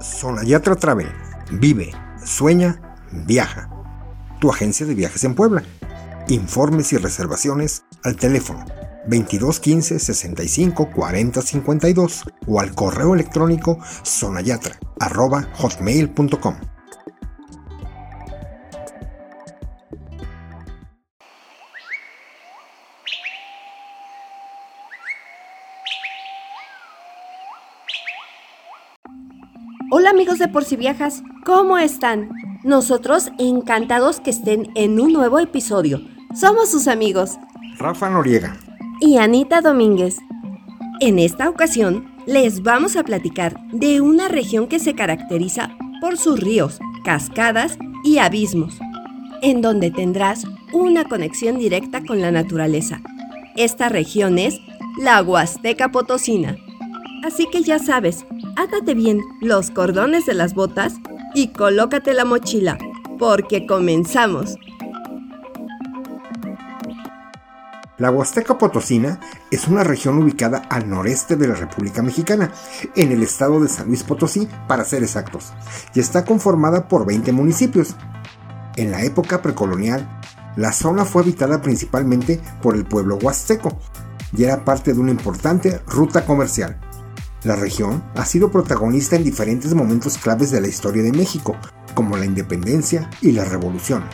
Sonayatra Travel. Vive, sueña, viaja. Tu agencia de viajes en Puebla. Informes y reservaciones al teléfono 2215 65 40 52 o al correo electrónico sonayatra hotmail.com. Hola amigos de Por si Viajas, ¿cómo están? Nosotros encantados que estén en un nuevo episodio. Somos sus amigos. Rafa Noriega. Y Anita Domínguez. En esta ocasión les vamos a platicar de una región que se caracteriza por sus ríos, cascadas y abismos, en donde tendrás una conexión directa con la naturaleza. Esta región es la Huasteca Potosina. Así que ya sabes, átate bien los cordones de las botas y colócate la mochila, porque comenzamos. La Huasteca Potosina es una región ubicada al noreste de la República Mexicana, en el estado de San Luis Potosí, para ser exactos, y está conformada por 20 municipios. En la época precolonial, la zona fue habitada principalmente por el pueblo huasteco y era parte de una importante ruta comercial. La región ha sido protagonista en diferentes momentos claves de la historia de México, como la independencia y la revolución.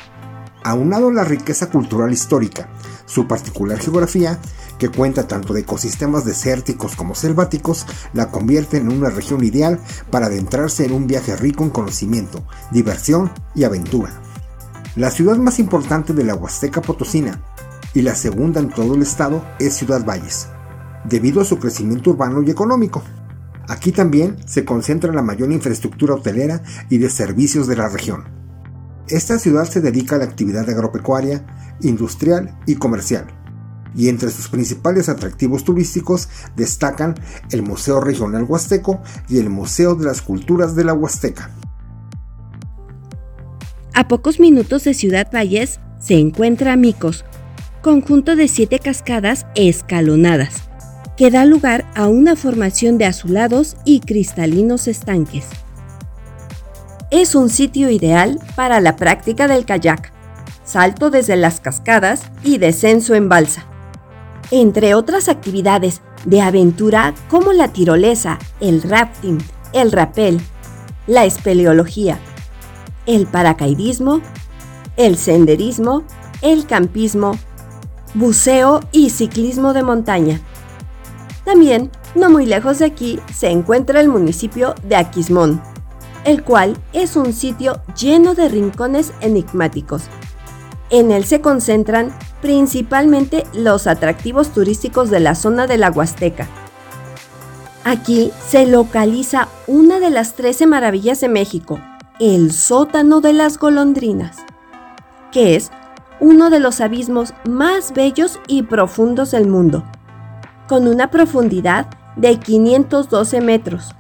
Aunado a la riqueza cultural histórica, su particular geografía, que cuenta tanto de ecosistemas desérticos como selváticos, la convierte en una región ideal para adentrarse en un viaje rico en conocimiento, diversión y aventura. La ciudad más importante de la Huasteca Potosina y la segunda en todo el estado es Ciudad Valles, debido a su crecimiento urbano y económico. Aquí también se concentra la mayor infraestructura hotelera y de servicios de la región. Esta ciudad se dedica a la actividad agropecuaria, industrial y comercial, y entre sus principales atractivos turísticos destacan el Museo Regional Huasteco y el Museo de las Culturas de la Huasteca. A pocos minutos de Ciudad Valles se encuentra Micos, conjunto de siete cascadas escalonadas que da lugar a una formación de azulados y cristalinos estanques. Es un sitio ideal para la práctica del kayak, salto desde las cascadas y descenso en balsa. Entre otras actividades de aventura como la tirolesa, el rafting, el rappel, la espeleología, el paracaidismo, el senderismo, el campismo, buceo y ciclismo de montaña. También, no muy lejos de aquí, se encuentra el municipio de Aquismón, el cual es un sitio lleno de rincones enigmáticos. En él se concentran principalmente los atractivos turísticos de la zona de la Huasteca. Aquí se localiza una de las 13 maravillas de México, el sótano de las golondrinas, que es uno de los abismos más bellos y profundos del mundo con una profundidad de 512 metros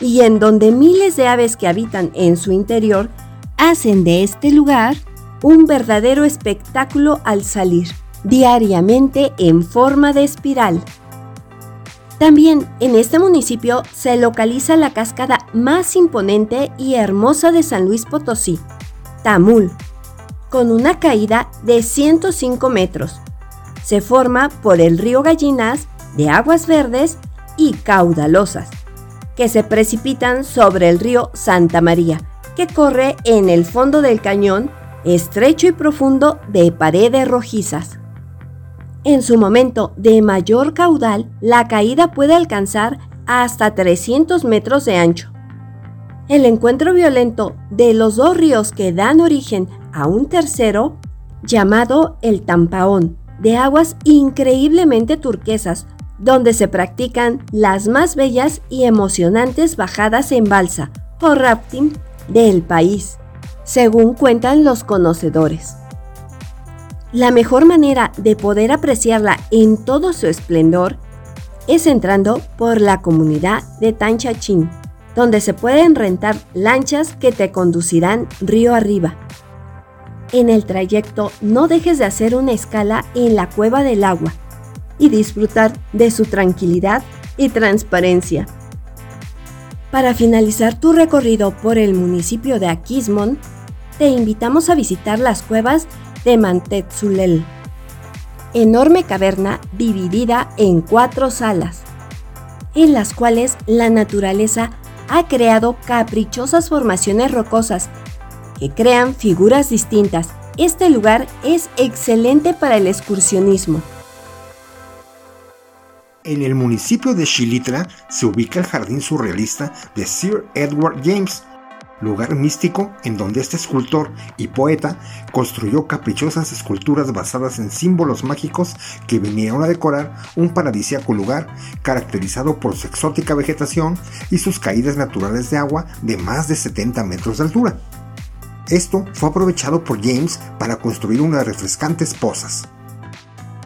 y en donde miles de aves que habitan en su interior hacen de este lugar un verdadero espectáculo al salir, diariamente en forma de espiral. También en este municipio se localiza la cascada más imponente y hermosa de San Luis Potosí, Tamul, con una caída de 105 metros. Se forma por el río Gallinas de aguas verdes y caudalosas, que se precipitan sobre el río Santa María, que corre en el fondo del cañón estrecho y profundo de paredes rojizas. En su momento de mayor caudal, la caída puede alcanzar hasta 300 metros de ancho. El encuentro violento de los dos ríos que dan origen a un tercero, llamado el Tampaón, de aguas increíblemente turquesas, donde se practican las más bellas y emocionantes bajadas en balsa o rafting del país, según cuentan los conocedores. La mejor manera de poder apreciarla en todo su esplendor es entrando por la comunidad de Tanchachín, donde se pueden rentar lanchas que te conducirán río arriba. En el trayecto no dejes de hacer una escala en la cueva del agua, y disfrutar de su tranquilidad y transparencia. Para finalizar tu recorrido por el municipio de Aquismón, te invitamos a visitar las cuevas de Mantetzulel, enorme caverna dividida en cuatro salas, en las cuales la naturaleza ha creado caprichosas formaciones rocosas que crean figuras distintas. Este lugar es excelente para el excursionismo. En el municipio de Chilitra se ubica el jardín surrealista de Sir Edward James, lugar místico en donde este escultor y poeta construyó caprichosas esculturas basadas en símbolos mágicos que vinieron a decorar un paradisíaco lugar caracterizado por su exótica vegetación y sus caídas naturales de agua de más de 70 metros de altura. Esto fue aprovechado por James para construir unas refrescantes pozas.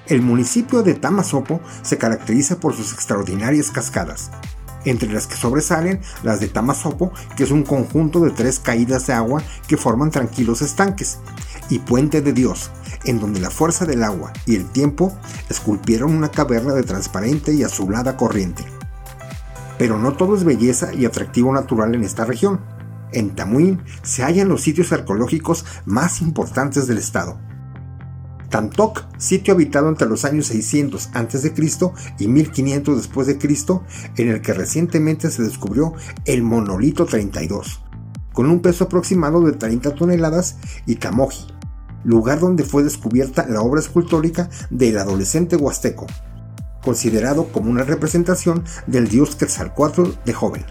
El municipio de Tamasopo se caracteriza por sus extraordinarias cascadas, entre las que sobresalen las de Tamasopo, que es un conjunto de tres caídas de agua que forman tranquilos estanques, y Puente de Dios, en donde la fuerza del agua y el tiempo esculpieron una caverna de transparente y azulada corriente. Pero no todo es belleza y atractivo natural en esta región. En Tamuín se hallan los sitios arqueológicos más importantes del estado, Tantok, sitio habitado entre los años 600 a.C. y 1500 después de Cristo, en el que recientemente se descubrió el monolito 32, con un peso aproximado de 30 toneladas, y Tamoji, lugar donde fue descubierta la obra escultórica del adolescente huasteco, considerado como una representación del dios Quetzalcoatl de joven.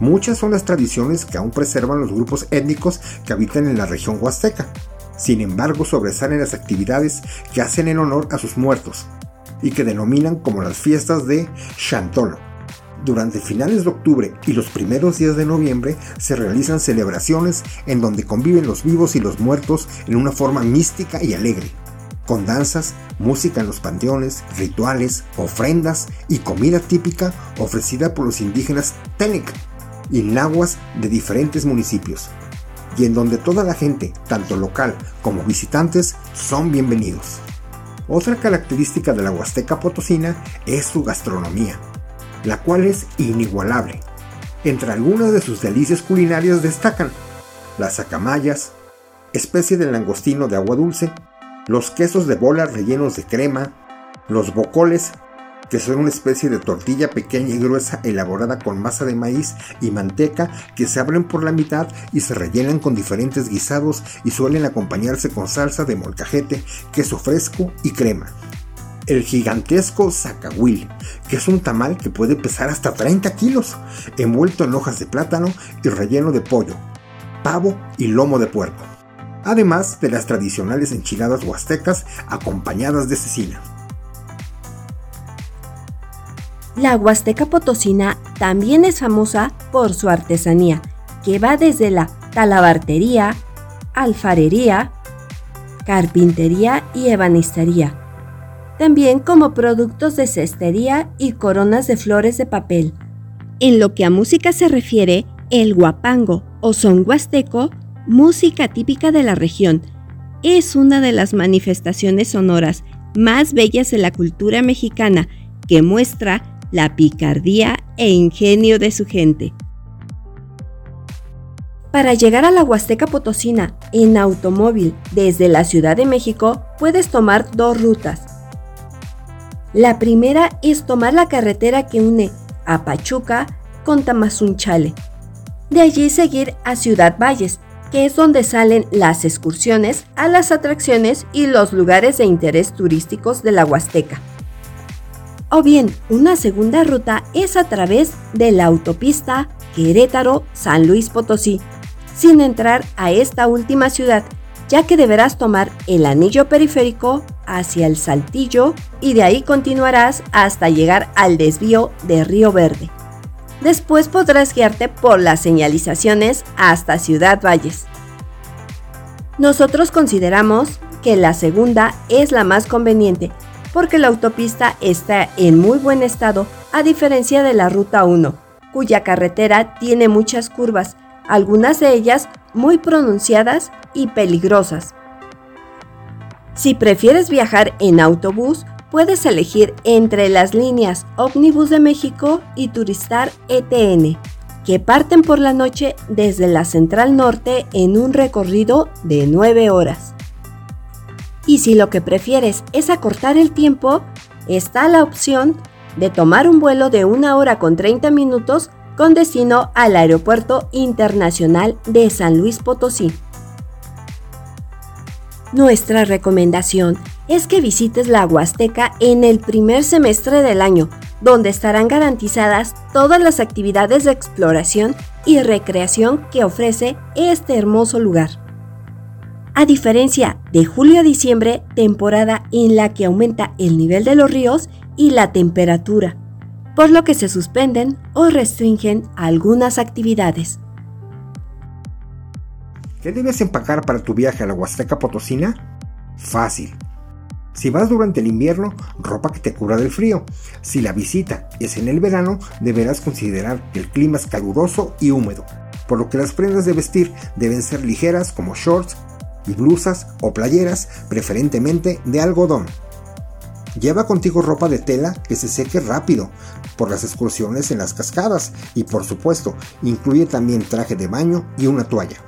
Muchas son las tradiciones que aún preservan los grupos étnicos que habitan en la región huasteca, sin embargo, sobresalen las actividades que hacen en honor a sus muertos y que denominan como las fiestas de Chantolo. Durante finales de octubre y los primeros días de noviembre se realizan celebraciones en donde conviven los vivos y los muertos en una forma mística y alegre, con danzas, música en los panteones, rituales, ofrendas y comida típica ofrecida por los indígenas Tenec y nahuas de diferentes municipios y en donde toda la gente, tanto local como visitantes, son bienvenidos. Otra característica de la Huasteca Potosina es su gastronomía, la cual es inigualable. Entre algunas de sus delicias culinarias destacan las acamayas, especie de langostino de agua dulce, los quesos de bolas rellenos de crema, los bocoles que son una especie de tortilla pequeña y gruesa elaborada con masa de maíz y manteca que se abren por la mitad y se rellenan con diferentes guisados y suelen acompañarse con salsa de molcajete, queso fresco y crema. El gigantesco zacahuil, que es un tamal que puede pesar hasta 30 kilos, envuelto en hojas de plátano y relleno de pollo, pavo y lomo de puerco además de las tradicionales enchiladas huastecas acompañadas de cecina. La Huasteca Potosina también es famosa por su artesanía, que va desde la talabartería, alfarería, carpintería y ebanistería, también como productos de cestería y coronas de flores de papel. En lo que a música se refiere, el guapango o son huasteco, música típica de la región, es una de las manifestaciones sonoras más bellas de la cultura mexicana que muestra la picardía e ingenio de su gente. Para llegar a la Huasteca Potosina en automóvil desde la Ciudad de México puedes tomar dos rutas. La primera es tomar la carretera que une a Pachuca con Tamazunchale. De allí seguir a Ciudad Valles, que es donde salen las excursiones a las atracciones y los lugares de interés turísticos de la Huasteca. O bien, una segunda ruta es a través de la autopista Querétaro-San Luis Potosí, sin entrar a esta última ciudad, ya que deberás tomar el anillo periférico hacia el Saltillo y de ahí continuarás hasta llegar al desvío de Río Verde. Después podrás guiarte por las señalizaciones hasta Ciudad Valles. Nosotros consideramos que la segunda es la más conveniente, porque la autopista está en muy buen estado, a diferencia de la Ruta 1, cuya carretera tiene muchas curvas, algunas de ellas muy pronunciadas y peligrosas. Si prefieres viajar en autobús, puedes elegir entre las líneas Omnibus de México y Turistar ETN, que parten por la noche desde la Central Norte en un recorrido de 9 horas. Y si lo que prefieres es acortar el tiempo, está la opción de tomar un vuelo de 1 hora con 30 minutos con destino al Aeropuerto Internacional de San Luis Potosí. Nuestra recomendación es que visites la Huasteca en el primer semestre del año, donde estarán garantizadas todas las actividades de exploración y recreación que ofrece este hermoso lugar. A diferencia de julio a diciembre, temporada en la que aumenta el nivel de los ríos y la temperatura, por lo que se suspenden o restringen algunas actividades. ¿Qué debes empacar para tu viaje a la Huasteca Potosina? Fácil. Si vas durante el invierno, ropa que te cubra del frío. Si la visita es en el verano, deberás considerar que el clima es caluroso y húmedo, por lo que las prendas de vestir deben ser ligeras como shorts y blusas o playeras, preferentemente de algodón. Lleva contigo ropa de tela que se seque rápido por las excursiones en las cascadas y por supuesto incluye también traje de baño y una toalla.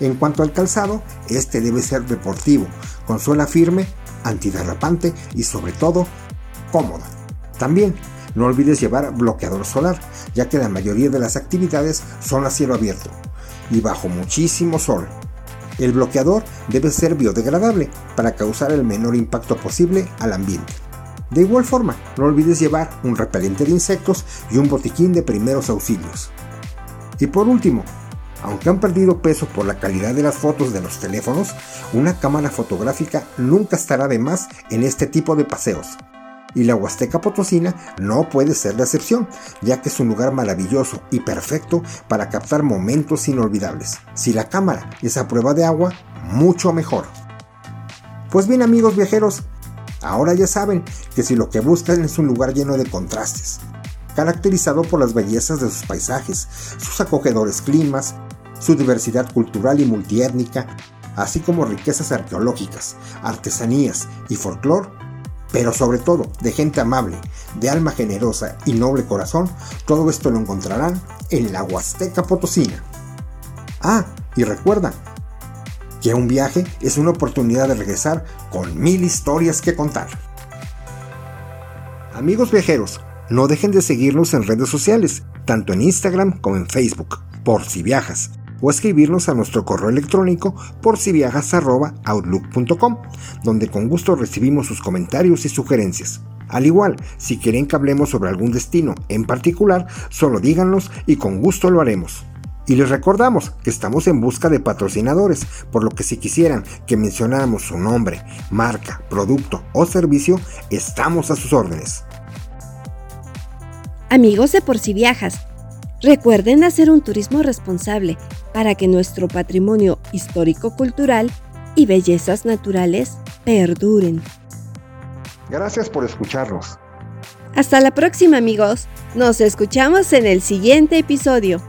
En cuanto al calzado, este debe ser deportivo, con suela firme, antiderrapante y sobre todo cómodo. También no olvides llevar bloqueador solar, ya que la mayoría de las actividades son a cielo abierto y bajo muchísimo sol. El bloqueador debe ser biodegradable para causar el menor impacto posible al ambiente. De igual forma, no olvides llevar un repelente de insectos y un botiquín de primeros auxilios. Y por último, aunque han perdido peso por la calidad de las fotos de los teléfonos, una cámara fotográfica nunca estará de más en este tipo de paseos. Y la Huasteca Potosina no puede ser la excepción, ya que es un lugar maravilloso y perfecto para captar momentos inolvidables. Si la cámara es a prueba de agua, mucho mejor. Pues bien amigos viajeros, Ahora ya saben que si lo que buscan es un lugar lleno de contrastes, caracterizado por las bellezas de sus paisajes, sus acogedores climas, su diversidad cultural y multiétnica, así como riquezas arqueológicas, artesanías y folclore, pero sobre todo de gente amable, de alma generosa y noble corazón, todo esto lo encontrarán en la Huasteca Potosina. Ah, y recuerda, que un viaje es una oportunidad de regresar con mil historias que contar. Amigos viajeros, no dejen de seguirnos en redes sociales, tanto en Instagram como en Facebook, por si viajas, o escribirnos a nuestro correo electrónico por si viajas@outlook.com, donde con gusto recibimos sus comentarios y sugerencias. Al igual, si quieren que hablemos sobre algún destino en particular, solo díganos y con gusto lo haremos. Y les recordamos que estamos en busca de patrocinadores, por lo que si quisieran que mencionáramos su nombre, marca, producto o servicio, estamos a sus órdenes. Amigos de Por si Viajas, recuerden hacer un turismo responsable para que nuestro patrimonio histórico-cultural y bellezas naturales perduren. Gracias por escucharnos. Hasta la próxima amigos. Nos escuchamos en el siguiente episodio.